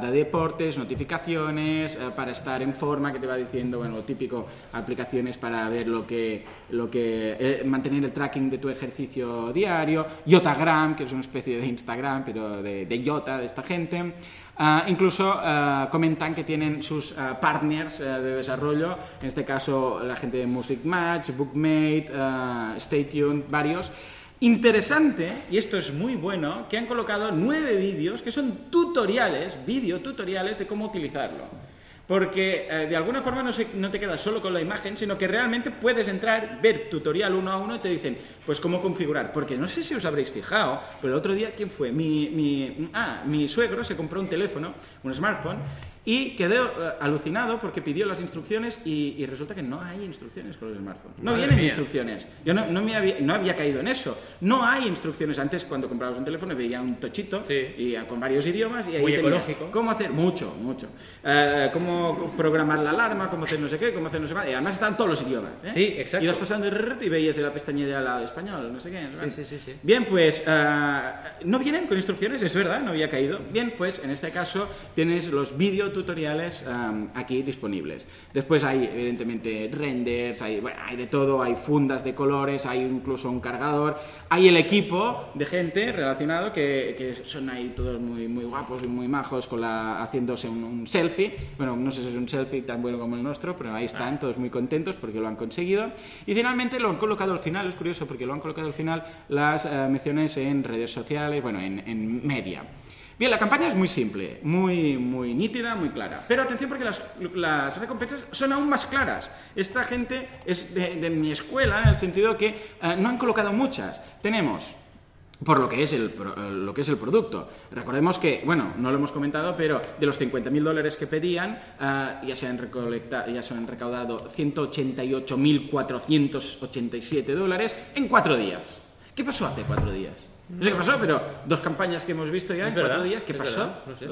de deportes, notificaciones, para estar en forma, que te va diciendo, bueno, lo típico, aplicaciones aplicaciones para ver lo que, lo que eh, mantener el tracking de tu ejercicio diario, Yotagram, que es una especie de Instagram, pero de, de Yota, de esta gente. Ah, incluso ah, comentan que tienen sus ah, partners de desarrollo, en este caso la gente de Music Match, Bookmate, Stay Tuned, varios. Interesante, y esto es muy bueno, que han colocado nueve vídeos que son tutoriales, vídeo tutoriales de cómo utilizarlo. Porque eh, de alguna forma no, se- no te quedas solo con la imagen, sino que realmente puedes entrar, ver tutorial uno a uno y te dicen, pues cómo configurar. Porque no sé si os habréis fijado, pero el otro día, ¿quién fue? Mi, mi- ah, mi suegro se compró un teléfono, un smartphone, y quedó eh, alucinado porque pidió las instrucciones y, y resulta que no hay instrucciones con los smartphones. No Madre vienen mía. instrucciones. Yo no, no me había, no había caído en eso. No hay instrucciones. Antes, cuando comprabas un teléfono, veía un tochito Sí. y, eh, con varios idiomas y ahí Muy tenías ecológico. cómo hacer mucho, mucho. Eh, cómo programar la alarma, cómo hacer no sé qué, cómo hacer no sé qué. Y además están todos los idiomas. ¿eh? Sí, exacto. Y vas pasando y veías en la pestaña de al lado español, no sé qué. ¿no? sí, sí, sí. Bien, pues eh, no vienen con instrucciones, es verdad, no había caído. Bien, pues en este caso tienes los videotutoriales eh, aquí disponibles. Después hay, evidentemente, renders, hay, bueno, hay de todo, hay fundas de colores, hay incluso un cargador, hay el equipo de gente relacionado que, que son ahí todos muy, muy guapos y muy majos con la, haciéndose un, un selfie. Bueno, no sé si es un selfie tan bueno como el nuestro, pero ahí están todos muy contentos porque lo han conseguido. Y finalmente lo han colocado al final, es curioso porque lo han colocado al final las eh, menciones en redes sociales, bueno, en, en media. Bien, la campaña es muy simple, muy, muy nítida, muy clara. Pero atención porque las, las recompensas son aún más claras. Esta gente es de, de mi escuela en el sentido que eh, no han colocado muchas. Tenemos por lo que es el, eh, lo que es el producto. Recordemos que, bueno, no lo hemos comentado, pero de los 50.000 dólares que pedían, ah, ya, se han ya se han recaudado 188.487 dólares en cuatro días. ¿Qué pasó hace cuatro días? No sé qué pasó, pero dos campañas que hemos visto ya en verdad, cuatro días, ¿qué pasó? verdad, no sé.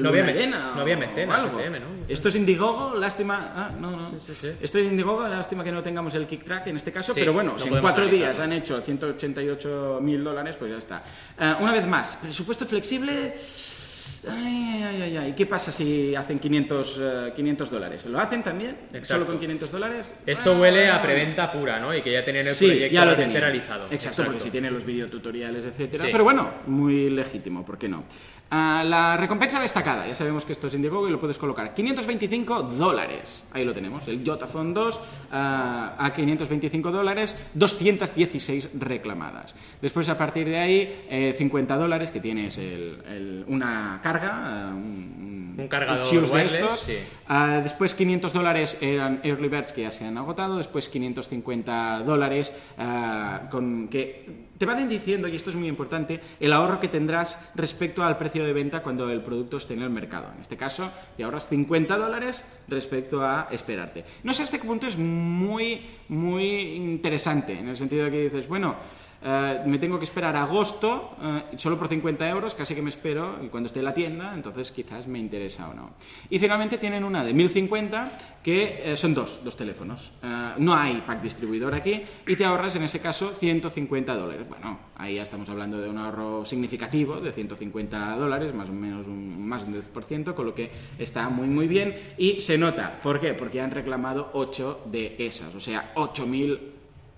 No había me- llena no había mecenas. FM, ¿no? Esto es Indiegogo, lástima... Ah, no, no. sí, sí. Esto es Indiegogo, lástima que no tengamos el kick track en este caso, pero bueno, no si en cuatro días han hecho 188 mil dólares, pues ya está. Eh, una vez más, presupuesto flexible. Ay, ay, ay, ay. ¿Qué pasa si hacen 500, eh, 500 dólares? ¿Lo hacen también? Exacto. ¿Solo con 500 dólares? Esto Ah, huele a preventa pura, ¿no? Y que ya tienen el Sí, proyecto ya lo realizado. Exacto, porque si tiene los videotutoriales, etcétera. Sí. Pero bueno, muy legítimo, ¿por qué no? Ah, la recompensa destacada, ya sabemos que esto es Indiegogo y lo puedes colocar. 525 dólares. Ahí lo tenemos, el Jotaphone 2 ah, a 525 dólares, 216 reclamadas. Después, a partir de ahí, eh, 50 dólares, que tienes el- el- una carga, ah, un, Un cargador de estos. sí. Ah, después 500 dólares eran early birds que ya se han agotado, después 550 dólares ah, con que te van diciendo, y esto es muy importante, el ahorro que tendrás respecto al precio de venta cuando el producto esté en el mercado. En este caso, te ahorras 50 dólares respecto a esperarte. No sé qué punto es muy, muy interesante, en el sentido de que dices, bueno, eh, me tengo que esperar agosto, eh, solo por 50 euros, casi que me espero, y cuando esté en la tienda, entonces quizás me interesa o no. Y finalmente tienen una de 1050, que eh, son dos, dos teléfonos. No hay pack distribuidor aquí, y te ahorras en ese caso 150 dólares. Bueno, ahí ya estamos hablando de un ahorro significativo de 150 dólares, más o menos un, más de un 10%, con lo que está muy muy bien, y se nota. ¿Por qué? Porque han reclamado 8 de esas, o sea, 8000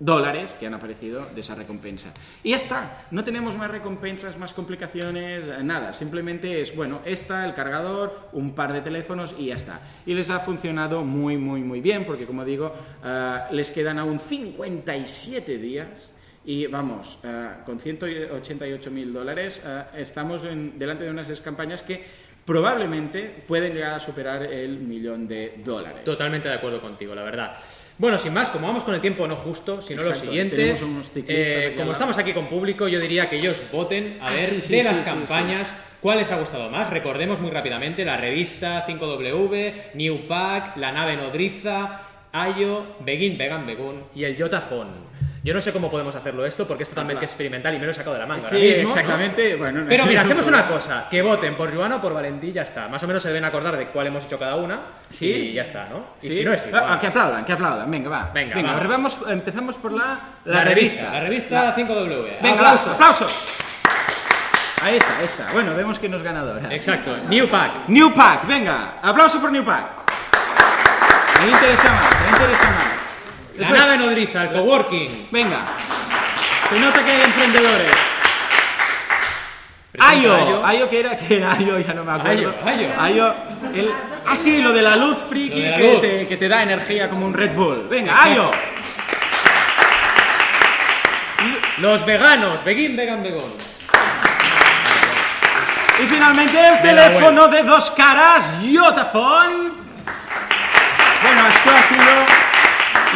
dólares que han aparecido de esa recompensa. Y ya está, no tenemos más recompensas, más complicaciones, eh, nada, simplemente es, bueno, esta, el cargador, un par de teléfonos y ya está. Y les ha funcionado muy, muy, muy bien, porque como digo, eh, les quedan aún 57 días. Y vamos, eh, con 188 mil dólares estamos en- delante de unas campañas que probablemente pueden llegar a superar el millón de dólares. Totalmente de acuerdo contigo, la verdad. Bueno, sin más, como vamos con el tiempo no justo, sino lo Exacto, siguiente, tenemos unos eh, como estamos aquí con público, yo diría que ellos voten a Ah, ver sí, sí, de sí, las campañas cuál les ha gustado más. Recordemos muy rápidamente la revista 5W, New Pack, La nave nodriza, Ayo, Begin, Vegan, Begun y el Yotaphone. Yo no sé cómo podemos hacerlo esto, porque es experimental y me lo he sacado de la manga Sí, ahora mismo, ¿no? exactamente. Bueno, Pero mira, hacemos una cosa, que voten por Joana o por Valentín, ya está. Más o menos se deben acordar de cuál hemos hecho cada una Sí. y ya está, ¿no? Y Sí. si no es igual. Ah, que aplaudan, que aplaudan. Venga, va. Venga, va. a ver, vamos, empezamos por la, La, revista, la revista 5W. Venga, Aplauso. va, aplauso. Ahí está, ahí está. Bueno, vemos que no es ganadora. Exacto, New Pack. New Pack, venga. Aplauso por New Pack. Me interesa más, me interesa más. La Después- nave nodriza, el coworking. Venga. Se nota que hay emprendedores. Ayo, Ayo. Ayo que era, que era Ayo, ya no me acuerdo. Ayo, Ayo. el, ah sí, lo de la luz friki la que, luz. Te, que te da energía como un Red Bull. Venga, Ayo. Los veganos, vegin, vegan, vegón. Y finalmente el teléfono de dos caras, Yotafone. Bueno, esto ha sido.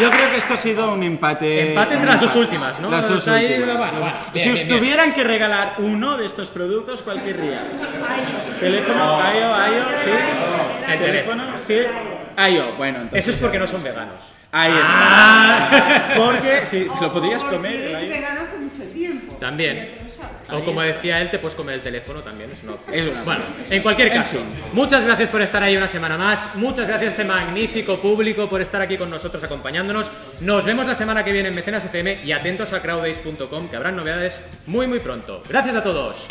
Yo creo que esto ha sido un empate. Empate entre las dos últimas, ¿no? Las dos Ahí, últimas. bueno, bueno, bien, si os bien, bien. tuvieran que regalar uno de estos productos, ¿cuál querrías? Teléfono, Ayo, Ayo, sí. El Teléfono, sí. Ayo, bueno, entonces. Eso es porque no son veganos. Ahí está. Porque si te lo podrías comer. el Porque Ayo. es vegano hace mucho tiempo. También. O como decía él, te puedes comer el teléfono también, es una opción. Es una Bueno, opción. en cualquier En caso, fin. muchas gracias por estar ahí una semana más. Muchas gracias a este magnífico público por estar aquí con nosotros acompañándonos. Nos vemos la semana que viene en Mecenas FM y atentos a crowdays.com que habrán novedades muy muy pronto. Gracias a todos.